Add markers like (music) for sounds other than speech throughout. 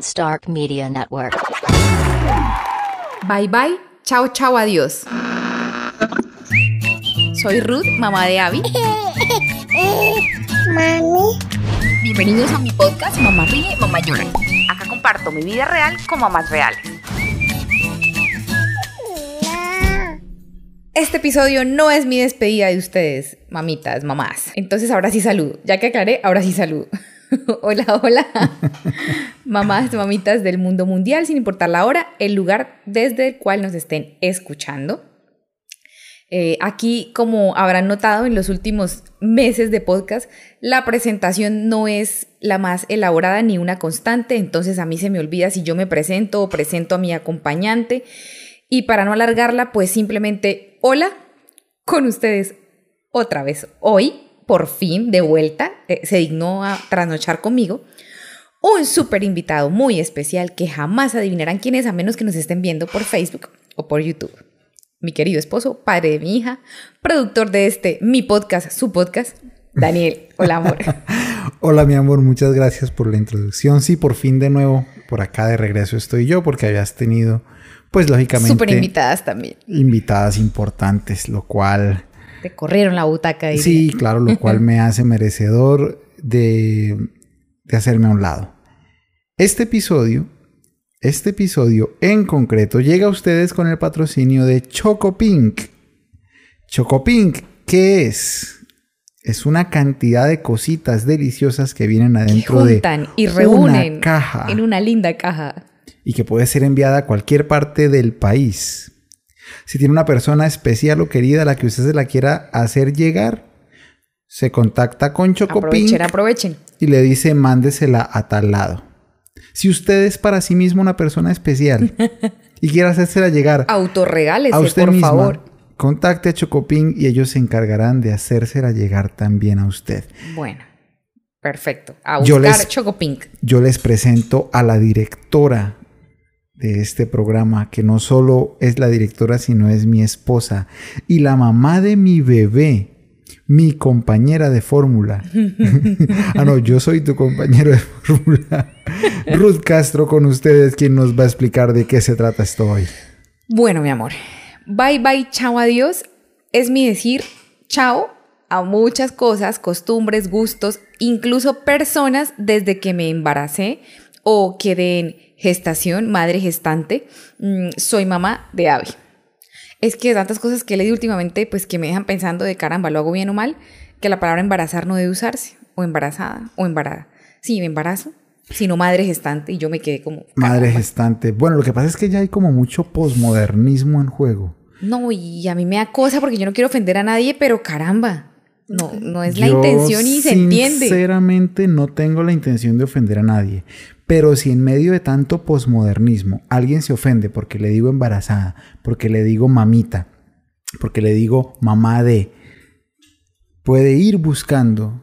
Stark Media Network. Bye bye, chao chao, adiós. Soy Ruth, mamá de Abby. (laughs) Mami. Bienvenidos a mi podcast Mamá Ríe, Mamá Llora. Acá comparto mi vida real con mamás reales. Este episodio no es mi despedida de ustedes, mamitas, mamás. Entonces ahora sí saludo. Ya que aclaré, ahora sí saludo. (laughs) (laughs) hola, hola. mamás, mamitas del mundo mundial, sin importar la hora, el lugar desde el cual nos estén escuchando. Eh, aquí, como habrán notado en los últimos meses de podcast, la presentación no es la más elaborada ni una constante, entonces a mí se me olvida si yo me presento o presento a mi acompañante. Y para no alargarla, pues simplemente, hola, con ustedes otra vez hoy, por fin, de vuelta, eh, se dignó a trasnochar conmigo. Un súper invitado muy especial que jamás adivinarán quién es a menos que nos estén viendo por Facebook o por YouTube mi querido esposo, padre de mi hija, productor de este, mi podcast, su podcast, Daniel. (laughs) Hola, amor. Hola, mi amor, muchas gracias por la introducción. Sí, por fin de nuevo, por acá de regreso estoy yo, porque habías tenido, pues lógicamente. Súper invitadas también. Invitadas importantes, lo cual. Te corrieron la butaca. Diría. Sí, claro, lo cual me hace merecedor de, de hacerme a un lado. Este episodio este episodio en concreto llega a ustedes con el patrocinio de Chocopink. Chocopink, ¿qué es? Es una cantidad de cositas deliciosas que vienen adentro que juntan de y reúnen una caja en una linda caja y que puede ser enviada a cualquier parte del país. Si tiene una persona especial o querida a la que usted se la quiera hacer llegar, se contacta con aprovechen, aprovechen. y le dice mándesela a tal lado. Si usted es para sí mismo una persona especial (laughs) y quiere hacérsela llegar Autorregálese, a usted por misma, favor. contacte a Chocopin y ellos se encargarán de hacérsela llegar también a usted. Bueno, perfecto. A buscar Yo les-. Yo les presento a la directora de este programa, que no solo es la directora, sino es mi esposa y la mamá de mi bebé, mi compañera de fórmula. (laughs) (laughs) ah, no, yo soy tu compañero de fórmula. (laughs) Ruth Castro con ustedes, quien nos va a explicar de qué se trata esto hoy. Bueno, mi amor. Bye bye, chao, adiós. Es mi decir chao a muchas cosas, costumbres, gustos, incluso personas desde que me embaracé o quedé en gestación, madre gestante. mm, soy mamá de Abby. Es que tantas cosas que leído últimamente, pues que me dejan pensando de caramba, ¿lo hago bien o mal? Que la palabra embarazar no debe usarse, o embarazada, o embarazada. Sí, me embarazo, sino madre gestante, y yo me quedé como... Madre gestante. Bueno, lo que pasa es que ya hay como mucho posmodernismo en juego. No, y a mí me da cosa porque yo no quiero ofender a nadie, pero caramba, no, no es la Yo, intención y se entiende. Sinceramente no tengo la intención de ofender a nadie. Pero si en medio de tanto posmodernismo alguien se ofende porque le digo embarazada, porque le digo mamita, porque le digo mamá de, puede ir buscando.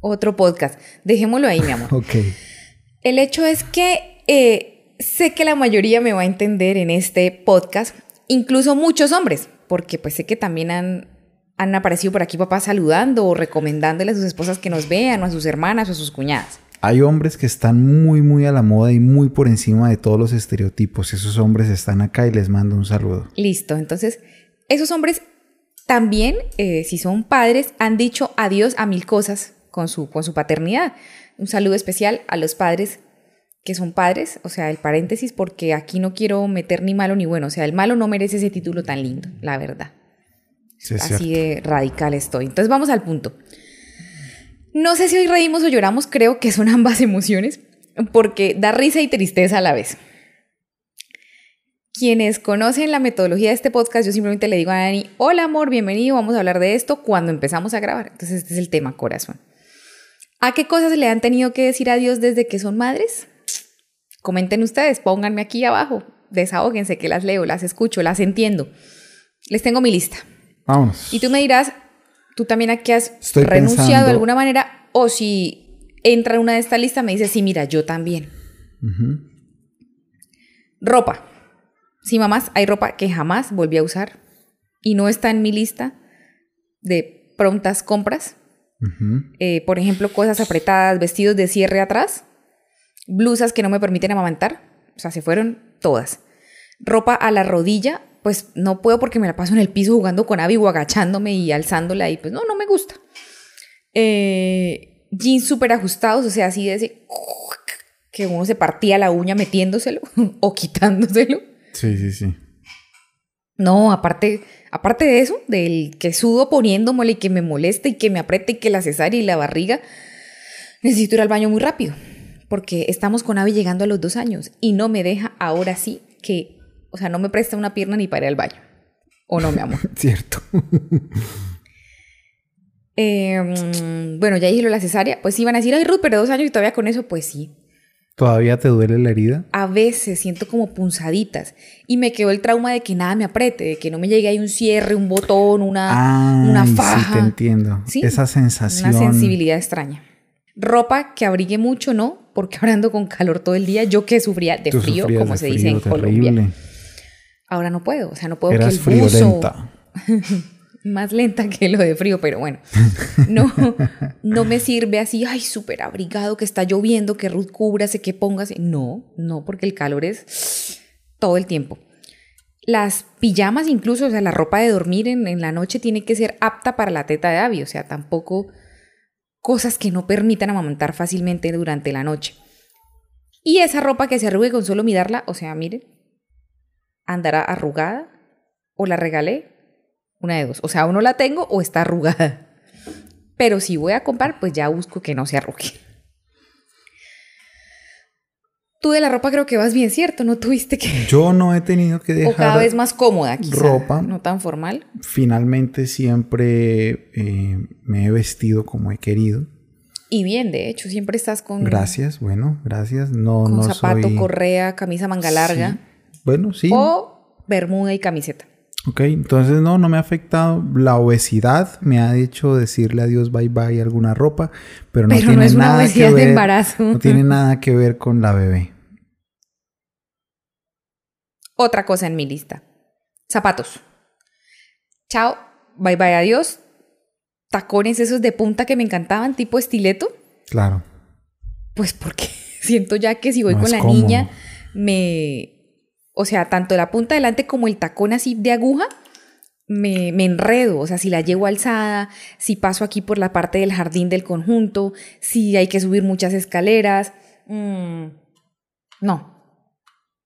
Otro podcast, dejémoslo ahí, mi amor. (laughs) Ok. El hecho es que eh, sé que la mayoría me va a entender en este podcast, incluso muchos hombres, porque pues sé que también han, han aparecido por aquí papás saludando o recomendándole a sus esposas que nos vean, o a sus hermanas o a sus cuñadas. Hay hombres que están muy, muy a la moda y muy por encima de todos los estereotipos. Esos hombres están acá y les mando un saludo. Listo, entonces esos hombres también, eh, si son padres, han dicho adiós a mil cosas con su, con su paternidad. Un saludo especial a los padres que son padres, o sea, el paréntesis, porque aquí no quiero meter ni malo ni bueno, o sea, el malo no merece ese título tan lindo, la verdad. Sí, Así de radical estoy. Entonces vamos al punto. No sé si hoy reímos o lloramos, creo que son ambas emociones, porque da risa y tristeza a la vez. Quienes conocen la metodología de este podcast, yo simplemente le digo a Dani, hola amor, bienvenido, vamos a hablar de esto cuando empezamos a grabar. Entonces este es el tema, corazón. ¿A qué cosas le han tenido que decir adiós desde que son madres? Comenten ustedes, pónganme aquí abajo, desahóguense que las leo, las escucho, las entiendo. Les tengo mi lista. Vámonos. Y tú me dirás, tú también aquí has Estoy renunciado pensando- de alguna manera, o si entra en una de esta lista, me dices, sí, mira, yo también. Ropa. Sí, mamás, hay ropa que jamás volví a usar y no está en mi lista de prontas compras. Eh, por ejemplo, cosas apretadas, vestidos de cierre atrás. Blusas que no me permiten amamantar, o sea, se fueron todas. Ropa a la rodilla, pues no puedo porque me la paso en el piso jugando con Abby o agachándome y alzándola y pues no, no me gusta. Eh, jeans súper ajustados, o sea, así de ese que uno se partía la uña metiéndoselo (laughs) o quitándoselo. Sí, sí, sí. No, aparte, aparte de eso, del que sudo poniéndomole y que me molesta y que me aprieta y que la cesárea y la barriga, necesito ir al baño muy rápido. Porque estamos con Abby llegando a los dos años y no me deja ahora sí que, o sea, no me presta una pierna ni para ir al baño. ¿O no, mi amor? (laughs) Cierto. Eh, mm, bueno, ya dije lo de la cesárea. Pues van a decir, ay, Ruth, pero dos años y todavía con eso. Pues sí. ¿Todavía te duele la herida? A veces siento como punzaditas. Y me quedó el trauma de que nada me apriete, de que no me llegue ahí un cierre, un botón, una, una Ay, faja. Sí, te entiendo. Sí, Esa sensación. Una sensibilidad extraña. Ropa que abrigue mucho, ¿no? Porque ahora ando con calor todo el día. Yo que sufría de Tú frío, como de se dice en frío, Colombia. Ahora no puedo. O sea, no puedo Eras que el buzo... friolenta. (laughs) más lenta que lo de frío, pero bueno, (laughs) no, no me sirve así, ay, súper abrigado, que está lloviendo, que Ruth cúbrase, que póngase. No, no, porque el calor es todo el tiempo. Las pijamas incluso, o sea, la ropa de dormir en, en la noche tiene que ser apta para la teta de Abby, o sea, tampoco cosas que no permitan amamantar fácilmente durante la noche. Y esa ropa que se arrugue con solo mirarla, o sea, miren, andará arrugada o la regalé, una de dos. O sea, o no la tengo o está arrugada. Pero si voy a comprar, pues ya busco que no se arrugue. Tú de la ropa creo que vas bien, ¿cierto? No tuviste que... Yo no he tenido que (laughs) dejar O cada vez más cómoda, quizá. ropa. No tan formal. Finalmente siempre eh, me he vestido como he querido. Y bien, de hecho, siempre estás con... Gracias, bueno, gracias. No, Con no zapato, soy... correa, camisa manga larga. Sí. Bueno, sí. O bermuda y camiseta. Ok, entonces no, no me ha afectado. La obesidad me ha hecho decirle adiós, bye bye alguna ropa, pero no Pero no tiene es una obesidad que de embarazo. No tiene nada que ver con la bebé. Otra cosa en mi lista. Zapatos. Chao, bye bye, adiós. Tacones esos de punta que me encantaban, tipo estileto. Claro. Pues porque (laughs) siento ya que si voy No con la cómodo. niña, me... O sea, tanto la punta delante como el tacón así de aguja, me, me enredo. O sea, si la llevo alzada, si paso aquí por la parte del jardín del conjunto, si hay que subir muchas escaleras. mm, no.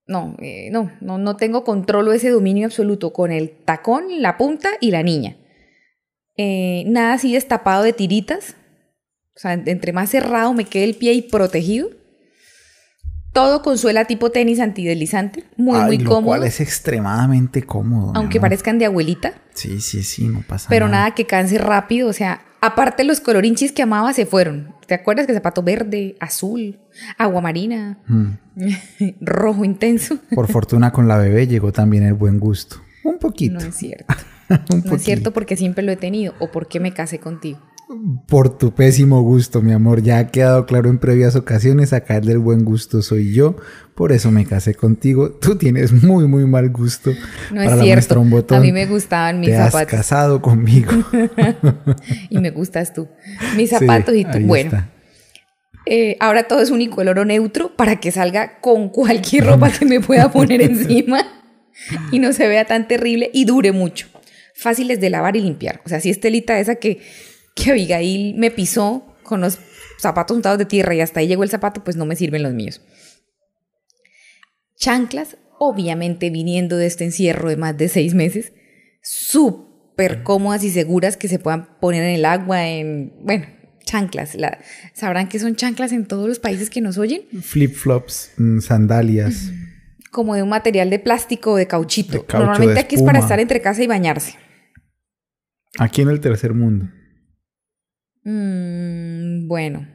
No, eh, no, no, no tengo control o ese dominio absoluto con el tacón, la punta y la niña. Eh, nada así destapado de tiritas. O sea, entre más cerrado me quede el pie y protegido. Todo con suela tipo tenis antideslizante. Muy, Ay, muy lo cómodo. cual es extremadamente cómodo. Aunque parezcan de abuelita. Sí, sí, sí, no pasa Pero nada. nada que canse rápido. O sea, aparte los colorinchis que amaba se fueron. ¿Te acuerdas que zapato verde, azul, agua marina, Mm. (laughs) rojo intenso? Por fortuna con la bebé llegó también el buen gusto. Un poquito. No es cierto. (laughs) un No es cierto porque siempre lo he tenido o porque me casé contigo. Por tu pésimo gusto, mi amor. Ya ha quedado claro en previas ocasiones, acá el del buen gusto soy yo. Por eso me casé contigo. Tú tienes muy, muy mal gusto. No para es cierto. muestra un botón. A mí me gustaban mis Te has zapatos. casado conmigo. (laughs) Y me gustas tú. Mis zapatos Sí, y tú. Bueno. está. Eh, ahora todo es unicolor o neutro para que salga con cualquier ropa que me pueda poner (laughs) encima y no se vea tan terrible y dure mucho. Fáciles de lavar y limpiar. O sea, si es telita esa que, que Abigail me pisó con los zapatos untados de tierra y hasta ahí llegó el zapato, pues no me sirven los míos. Chanclas, obviamente viniendo de este encierro de más de seis meses, súper cómodas y seguras que se puedan poner en el agua, en, bueno, chanclas. La- Sabrán que son chanclas en todos los países que nos oyen, Flip-flops, mm, sandalias. como de un material de plástico o de cauchito. De caucho, Normalmente de aquí es para estar entre casa y bañarse. Aquí en el tercer mundo. Mm, bueno.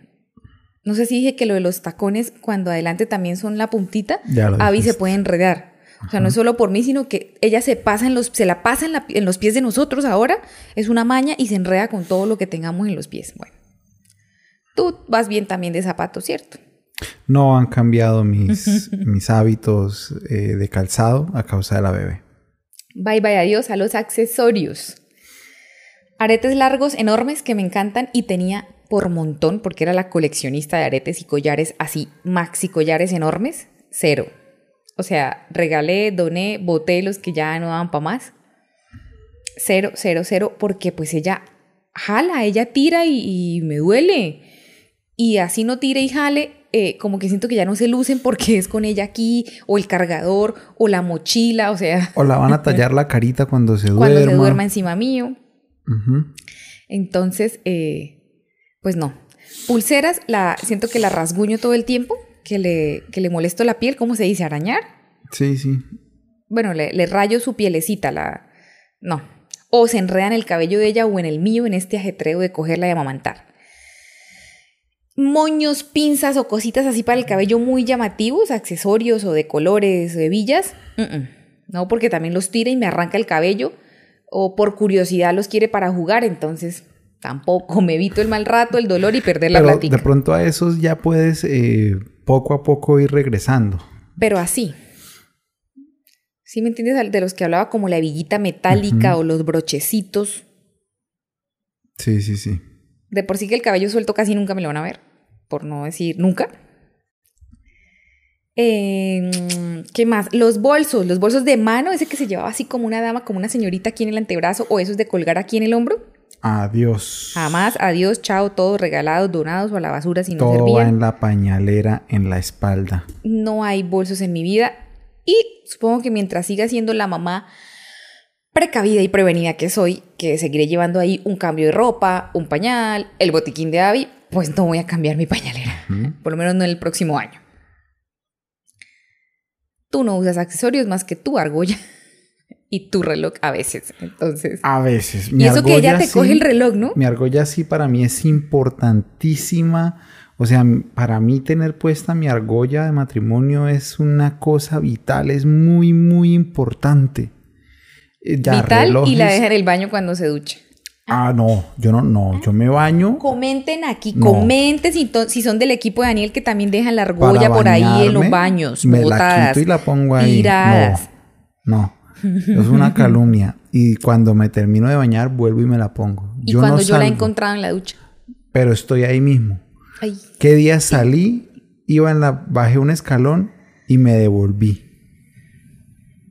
No sé si dije que lo de los tacones, cuando adelante también son la puntita, Abby se puede enredar. O sea, no es solo por mí, sino que ella se pasa en los, se la pasa en, la- en los pies de nosotros ahora, es una maña y se enreda con todo lo que tengamos en los pies. Bueno. Tú vas bien también de zapatos, ¿cierto? No han cambiado mis, (laughs) mis hábitos eh, de calzado a causa de la bebé. Bye bye, adiós a los accesorios. Aretes largos, enormes, que me encantan y tenía por montón, porque era la coleccionista de aretes y collares así, maxi collares enormes, cero. O sea, regalé, doné, boté los que ya no daban para más. Cero, cero, cero, porque pues ella jala, ella tira y, y me duele. Y así no tire y jale, eh, como que siento que ya no se lucen porque es con ella aquí, o el cargador, o la mochila, o sea. O la van a (laughs) tallar la carita cuando se duerma. Cuando se duerma encima mío. Entonces, eh, pues no. Pulseras, la, siento que la rasguño todo el tiempo, que le, que le molesto la piel, ¿cómo se dice? ¿Arañar? Sí, sí. Bueno, le, le rayo su pielecita, la... No. O se enreda en el cabello de ella o en el mío en este ajetreo de cogerla y amamantar. Moños, pinzas o cositas así para el cabello muy llamativos, accesorios o de colores, hebillas. mm. No, porque también los tira y me arranca el cabello. O por curiosidad los quiere para jugar, entonces tampoco me evito el mal rato, el dolor y perder la platica. de pronto a esos ya puedes eh, poco a poco ir regresando. Pero así. ¿Sí me entiendes? De los que hablaba como la hebillita metálica o los brochecitos. Sí, sí, sí. De por sí que el cabello suelto casi nunca me lo van a ver. Por no decir nunca. Eh, ¿Qué más? Los bolsos, los bolsos de mano, ese que se llevaba así como una dama, como una señorita aquí en el antebrazo, o esos de colgar aquí en el hombro. Adiós. Jamás, adiós, chao, todos regalados, donados o a la basura si no Todo va en la pañalera, en la espalda. no hay bolsos en mi vida y supongo que mientras siga siendo la mamá precavida y prevenida que soy, que seguiré llevando ahí un cambio de ropa, un pañal, el botiquín de Abby, pues no voy a cambiar mi pañalera, por lo menos no en el próximo año. Tú no usas accesorios más que tu argolla (laughs) y tu reloj a veces, entonces. A veces. y eso que ella te sí- coge el reloj, ¿no? Mi argolla sí para mí es importantísima. O sea, para mí tener puesta mi argolla de matrimonio es una cosa vital, es muy, muy importante. Eh, ya, Vital y la deja en el baño cuando se ducha. Ah, no, yo no, no, yo me baño Comenten aquí, No. comenten si, son del equipo de Daniel que también dejan la argolla para por ahí en los baños, Me la quito y la pongo ahí. tiradas. No, no, es una (laughs) calumnia. Y cuando me termino de bañar, vuelvo y me la pongo. Y yo cuando no yo la he encontrado en la ducha. Pero estoy ahí mismo. Ay, ¿Qué día salí? Iba en la, bajé un escalón y me devolví.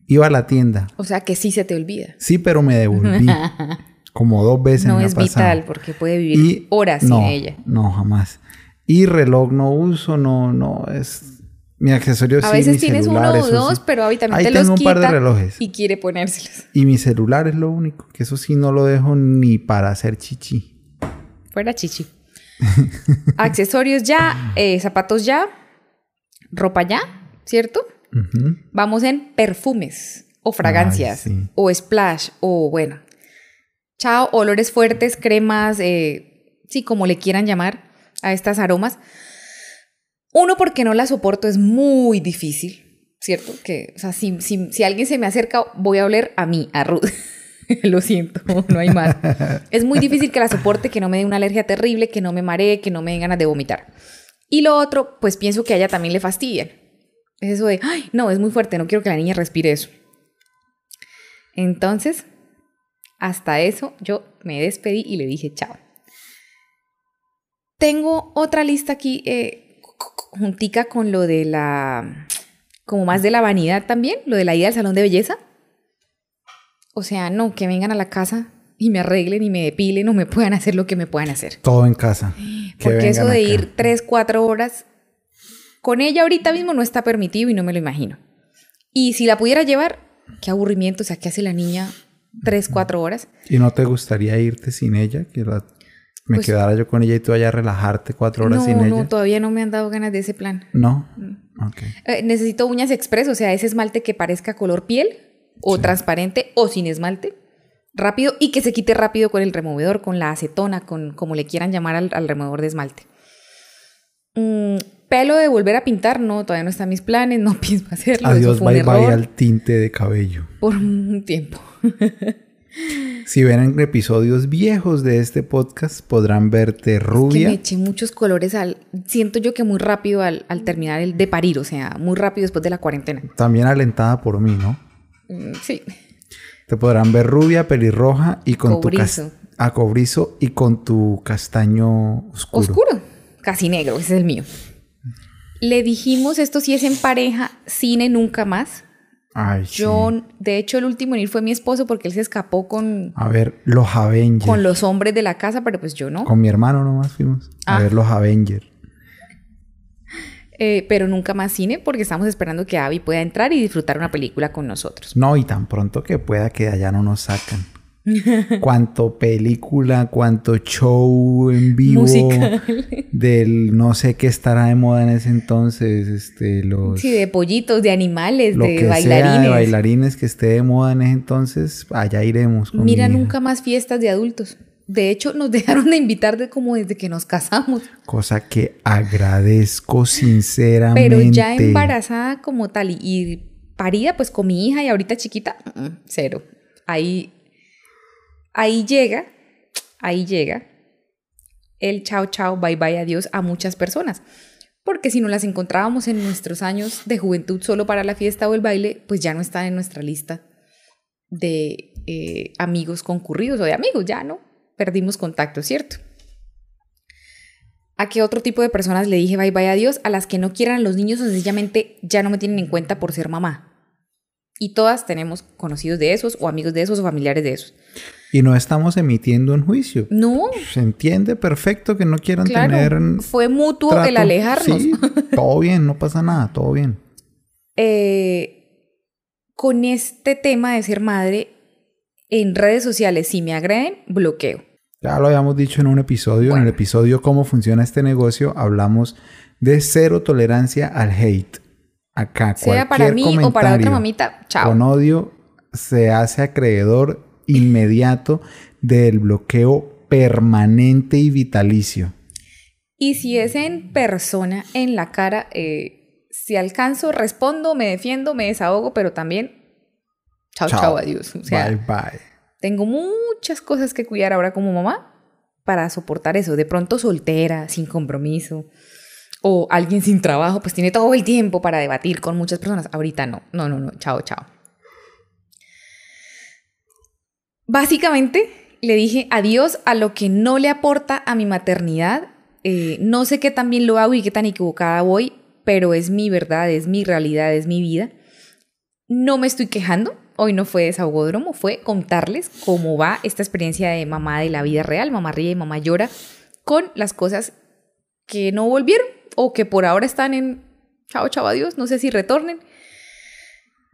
Iba a la tienda. o sea que sí se te olvida. Sí, pero me devolví. (laughs) Como dos veces No me es vital porque puede vivir Y horas no, sin ella. No, jamás. Y reloj no uso, no, no, es... Mi accesorio A sí, veces mi tienes uno o dos, sí. pero también Ahí te tengo los un par de quita relojes. y quiere ponérselos. Y mi celular es lo único, que eso sí no lo dejo ni para hacer chichi. Fuera chichi. (laughs) Accesorios ya, eh, zapatos ya, ropa ya, ¿cierto? Vamos en perfumes o fragancias Ay, sí. o splash o bueno. Chao, olores fuertes, cremas, eh, sí, como le quieran llamar a estas aromas. Uno, porque no la soporto, es muy difícil, ¿cierto? Que, o sea, si, si, si alguien se me acerca, voy a oler a mí, a Ruth. (laughs) Lo siento, no hay más. Es muy difícil que la soporte, que no me dé una alergia terrible, que no me maree, que no me den ganas de vomitar. Y lo otro, pues pienso que a ella también le fastidian. Es eso de, ay, no, es muy fuerte, no quiero que la niña respire eso. Entonces, hasta eso yo me despedí y le dije chao. Tengo otra lista aquí eh, juntica con lo de la, como más de la vanidad también, lo de la ida al salón de belleza. O sea, no, que vengan a la casa y me arreglen y me depilen o me puedan hacer lo que me puedan hacer. Todo en casa. Que Porque eso de acá. ir tres, cuatro horas con ella ahorita mismo no está permitido y no me lo imagino. Y si la pudiera llevar, qué aburrimiento, o sea, ¿qué hace la niña tres, cuatro horas? ¿Y no te gustaría irte sin ella? Que la- me Pues- quedara yo con ella y tú vayas a relajarte cuatro horas No, sin no, ella. todavía no me han dado ganas de ese plan. No. Ok. Eh, necesito uñas express, o sea, ese esmalte que parezca color piel o transparente o sin esmalte. Rápido y que se quite rápido con el removedor, con la acetona, con como le quieran llamar al, al removedor de esmalte. Mm, pelo de volver a pintar, no, todavía no están mis planes, no (laughs) pienso hacerlo. Adiós, bye bye error al tinte de cabello. por un tiempo. (laughs) Si ven en episodios viejos de este podcast, podrán verte Que rubia. me eché muchos colores al. Siento yo que muy rápido al, al terminar el de parir, o sea, muy rápido después de la cuarentena. También alentada por mí, ¿no? Mm, sí. Te podrán ver rubia, pelirroja y con tu Cobrizo. A cobrizo y con tu castaño oscuro. Oscuro, casi negro, ese es el mío. Le dijimos, esto sí es en pareja, cine nunca más. Ay, sí. Yo, de hecho, el último en ir fue mi esposo porque él se escapó con, A ver, los Avengers. con los hombres de la casa, pero pues yo no. Con mi hermano nomás fuimos. A Ah. ver los Avengers. Eh, pero nunca más cine porque estamos esperando que Abby pueda entrar y disfrutar una película con nosotros. No, y tan pronto que pueda que de allá no nos sacan. (laughs) cuánto película, cuánto show en vivo Musical. del no sé qué estará de moda en ese entonces, este los Sí, de pollitos, de animales, lo de que bailarines. sea de bailarines que esté de moda en ese entonces, allá iremos. con Mira, nunca más fiestas de adultos. De hecho, nos (laughs) dejaron de invitar de como desde que nos casamos. Cosa que agradezco sinceramente. Pero ya embarazada como tal y, y parida, pues con mi hija y ahorita chiquita, mm, cero. Ahí, ahí llega, ahí llega el chao, chao, bye, bye, adiós a muchas personas. Porque si no las encontrábamos en nuestros años de juventud solo para la fiesta o el baile, pues ya no están en nuestra lista de eh, amigos concurridos o de amigos, ya no. Perdimos contacto, ¿cierto? ¿A qué otro tipo de personas le dije bye bye adiós? A las que no quieran los niños o sencillamente ya no me tienen en cuenta por ser mamá. Y todas tenemos conocidos de esos o amigos de esos o familiares de esos. Y no estamos emitiendo un juicio. No, Se entiende perfecto que no quieran claro, tener fue mutuo el trato. alejarnos. Sí, todo bien, no pasa nada, todo bien. Eh, con este tema de ser madre, en redes sociales, si me agreden, bloqueo. Ya lo habíamos dicho en un episodio, en el episodio Cómo funciona este negocio, hablamos de cero tolerancia al hate. Acá, Sea para mí o para otra mamita, chao. Con odio se hace acreedor inmediato del bloqueo permanente y vitalicio. Y si es en persona, en la cara, eh, si alcanzo, respondo, me defiendo, me desahogo, pero también chao, chao, adiós. O sea, bye bye. tengo muchas cosas que cuidar ahora como mamá para soportar eso. De pronto soltera, sin compromiso, o alguien sin trabajo, pues tiene todo el tiempo para debatir con muchas personas. Ahorita no, no, no, no, chao, chao. Básicamente le dije adiós a lo que no le aporta a mi maternidad. Eh, no sé qué tan bien lo hago y qué tan equivocada voy, pero es mi verdad, es mi realidad, es mi vida. No me estoy quejando. Hoy no fue desahogodromo, fue contarles cómo va esta experiencia de mamá de la vida real, mamá ríe, mamá llora, con las cosas que no volvieron o que por ahora están en chao, chao, adiós, no sé si retornen.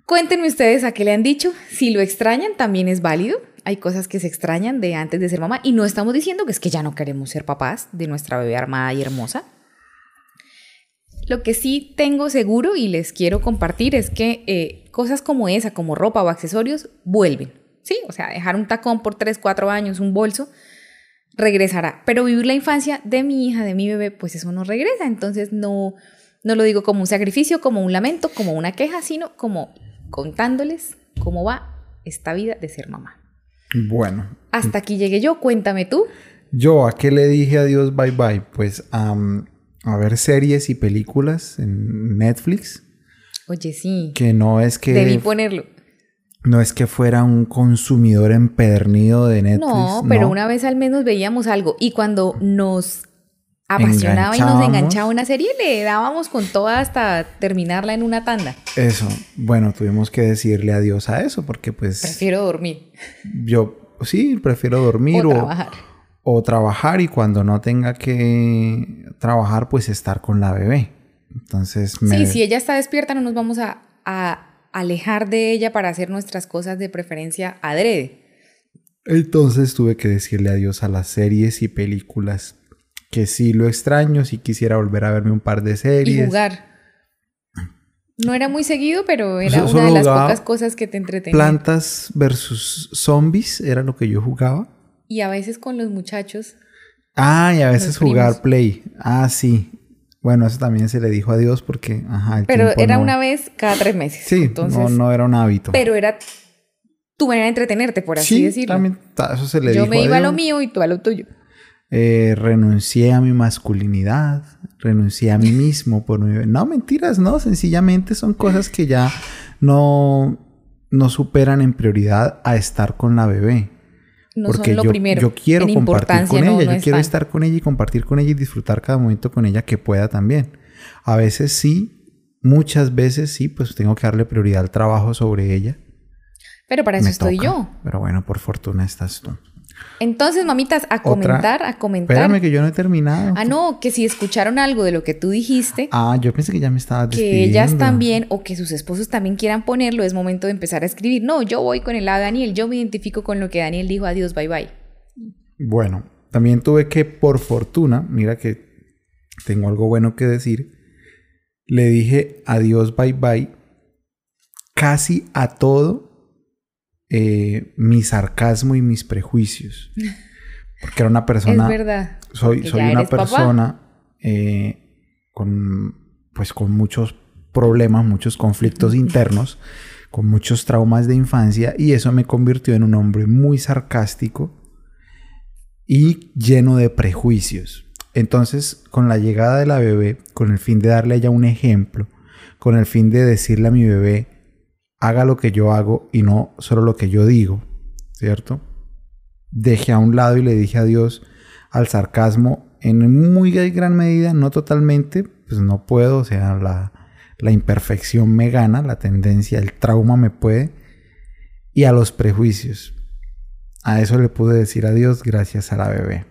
Cuéntenme ustedes a qué le han dicho. Si lo extrañan, también es válido. Hay cosas que se extrañan de antes de ser mamá y no estamos diciendo que es que ya no queremos ser papás de nuestra bebé armada y hermosa. Lo que sí tengo seguro y les quiero compartir es que eh, cosas como esa, como ropa o accesorios, vuelven. Sí, o sea, dejar un tacón por 3, 4 años, un bolso, regresará. Pero vivir la infancia de mi hija, de mi bebé, pues eso no regresa. Entonces no, no lo digo como un sacrificio, como un lamento, como una queja, sino como contándoles cómo va esta vida de ser mamá. Bueno, Hasta aquí llegué yo, cuéntame tú. yo a qué le dije adiós bye bye, pues a ver series y películas en Netflix, Oye, sí, que no es que debí ponerlo. no es que fuera un consumidor empedernido de Netflix. No, pero una vez al menos veíamos algo y cuando nos apasionaba y nos enganchaba una serie, le dábamos con toda hasta terminarla en una tanda. Eso, bueno, tuvimos que decirle adiós a eso porque pues Prefiero dormir yo sí prefiero dormir o o, trabajar. o trabajar y cuando no tenga que trabajar pues estar con la bebé. Entonces me... Sí, si ella está despierta no nos vamos a, a alejar de ella para hacer nuestras cosas de preferencia adrede. Entonces tuve que decirle adiós a las series y películas que sí lo extraño, si quisiera volver a verme un par de Y series. jugar. No era muy seguido, pero era So- una de las pocas cosas que te entretenían. Plantas versus zombies era lo que yo jugaba. Y a veces con los muchachos. Ah, y a veces jugar primos. play. Ah, sí. Bueno, eso también se le dijo adiós porque, ajá, el Pero era no- una vez cada tres meses. Sí, Entonces, no, no era un hábito. Pero era tu manera de entretenerte, por así sí, decirlo. también ta- eso se le Yo dijo me iba a lo adiós. mío y tú a lo tuyo. Eh, renuncié a mi masculinidad, renuncié a mí mismo por mi... No, mentiras, no, sencillamente son cosas que ya no, no superan en prioridad a estar con la bebé. No porque son lo yo, primero. yo quiero En compartir con no- ella, no yo quiero estar con ella y compartir con ella y disfrutar cada momento con ella que pueda también. A veces sí, muchas veces sí, pues tengo que darle prioridad al trabajo sobre ella. Pero para eso Me estoy toca. yo. Pero bueno, por fortuna estás tú. Entonces, mamitas, a Otra- comentar, a comentar. Espérame que yo no he terminado. Ah, no, que si escucharon algo de lo que tú dijiste, Ah, yo pensé que ya me estabas que despidiendo. ellas también o que sus esposos también quieran ponerlo, es momento de empezar a escribir. No, yo voy con el lado de Daniel, yo me identifico con lo que Daniel dijo, adiós, bye bye. Bueno, también tuve que, por fortuna, mira que tengo algo bueno que decir, le dije adiós, bye bye, casi a todo eh, mi sarcasmo y mis prejuicios. (laughs) Porque era una persona... es verdad. soy, soy una persona eh, con pues con muchos problemas, muchos conflictos (laughs) internos, con muchos traumas de infancia y eso me convirtió en un hombre muy sarcástico y lleno de prejuicios. Entonces, con la llegada de la bebé, con el fin de darle a ella un ejemplo, con el fin de decirle a mi bebé, haga lo que yo hago y no solo lo que yo digo, ¿cierto? Dejé a un lado y le dije adiós al sarcasmo en muy gran medida, no totalmente, pues no puedo, o sea, la, la imperfección me gana, la tendencia, el trauma me puede, y a los prejuicios. A eso le pude decir adiós gracias a la bebé.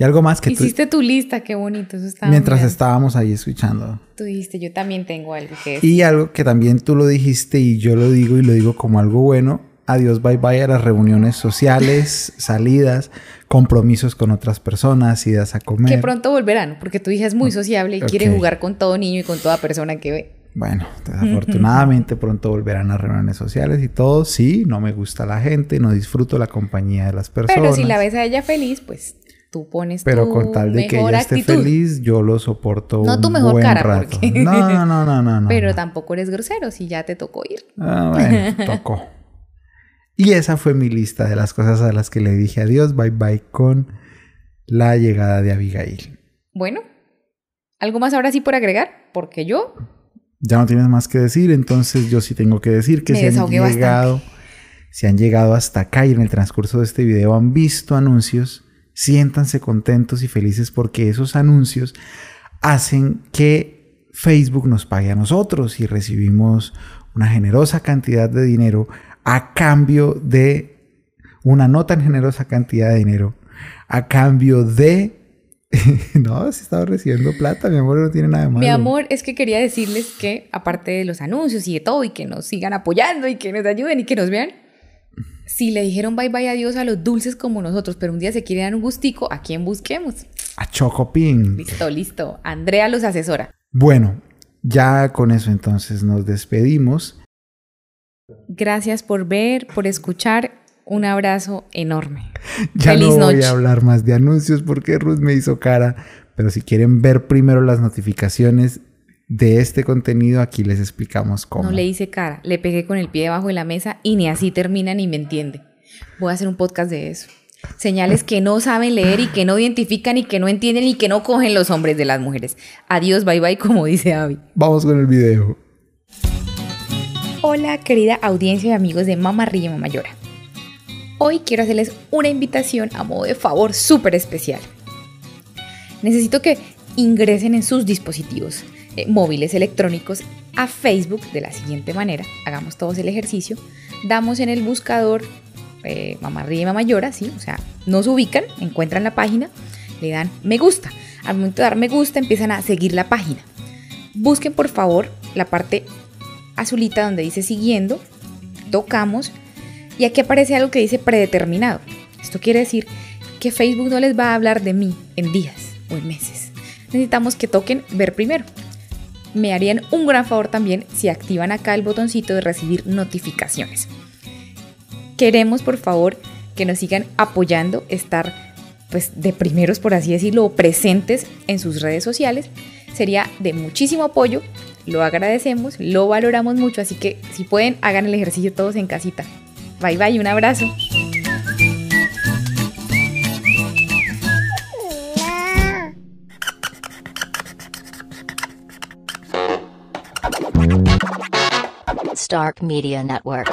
Y algo más que tú, Hiciste tu lista, qué bonito. Eso estaba mientras estábamos ahí escuchando. Tú dijiste, yo también tengo algo que decir. Y algo que también tú lo dijiste y yo lo digo y lo digo como algo bueno. Adiós, bye bye a las reuniones sociales, salidas, compromisos con otras personas, idas a comer. Que pronto volverán, porque tu hija es muy sociable y quiere jugar con todo niño y con toda persona que ve. Bueno, (laughs) desafortunadamente pronto volverán a reuniones sociales y todo. Sí, no me gusta la gente, no disfruto la compañía de las personas. Pero si la ves a ella feliz, pues tú pones Pero tu con tal de que ella esté actitud. feliz, yo lo soporto No tu mejor buen cara, rato. porque- No, no, no, no, no. Pero no. tampoco eres grosero si ya te tocó ir. Ah, bueno, tocó. Y esa fue mi lista de las cosas a las que le dije adiós, bye bye con la llegada de Abigail. Bueno, ¿algo más ahora sí por agregar? Porque yo Ya no tienes más que decir, entonces yo sí tengo que decir que se han bastante. llegado, se han llegado hasta acá y en el transcurso de este video han visto anuncios, siéntanse contentos y felices porque esos anuncios hacen que Facebook nos pague a nosotros y recibimos una generosa cantidad de dinero a cambio de una no tan generosa cantidad de dinero, a cambio de... (laughs) no, si estaba recibiendo plata, mi amor, no tiene nada de malo. Mi amor, es que quería decirles que aparte de los anuncios y de todo y que nos sigan apoyando y que nos ayuden y que nos vean, si le dijeron bye bye adiós a los dulces como nosotros, pero un día se quiere dar un gustico, ¿a quién busquemos? A Chocopin. Listo, listo. Andrea los asesora. Bueno, ya con eso entonces nos despedimos. Gracias por ver, por escuchar. Un abrazo enorme. (laughs) Ya Feliz no voy noche. a hablar más de anuncios porque Ruth me hizo cara. Pero si quieren ver primero las notificaciones de este contenido, aquí les explicamos cómo. No le hice cara, le pegué con el pie debajo de la mesa y ni así termina ni me entiende. Voy a hacer un podcast de eso. Señales que no saben leer y que no identifican y que no entienden y que no cogen los hombres de las mujeres. Adiós, bye bye, como dice Abby. Vamos con el video. Hola, querida audiencia y amigos de Mamá Ríe Mamá Llora. Hoy quiero hacerles una invitación a modo de favor súper especial. Necesito que ingresen en sus dispositivos eh, móviles electrónicos a Facebook de la siguiente manera. Hagamos todos el ejercicio. Damos en el buscador eh, Mamá Ríe Mamá Llora. O sea, nos ubican, encuentran la página, le dan me gusta. Al momento de dar me gusta empiezan a seguir la página. Busquen por favor la parte azulita donde dice siguiendo, tocamos y aquí aparece algo que dice predeterminado. Esto quiere decir que Facebook no les va a hablar de mí en días o en meses. Necesitamos que toquen ver primero. Me harían un gran favor también si activan acá el botoncito de recibir notificaciones. Queremos por favor que nos sigan apoyando, estar pues de primeros por así decirlo, presentes en sus redes sociales. Sería de muchísimo apoyo lo agradecemos, lo valoramos mucho, así que si pueden, hagan el ejercicio todos en casita. Bye bye, un abrazo. Stark Media Network.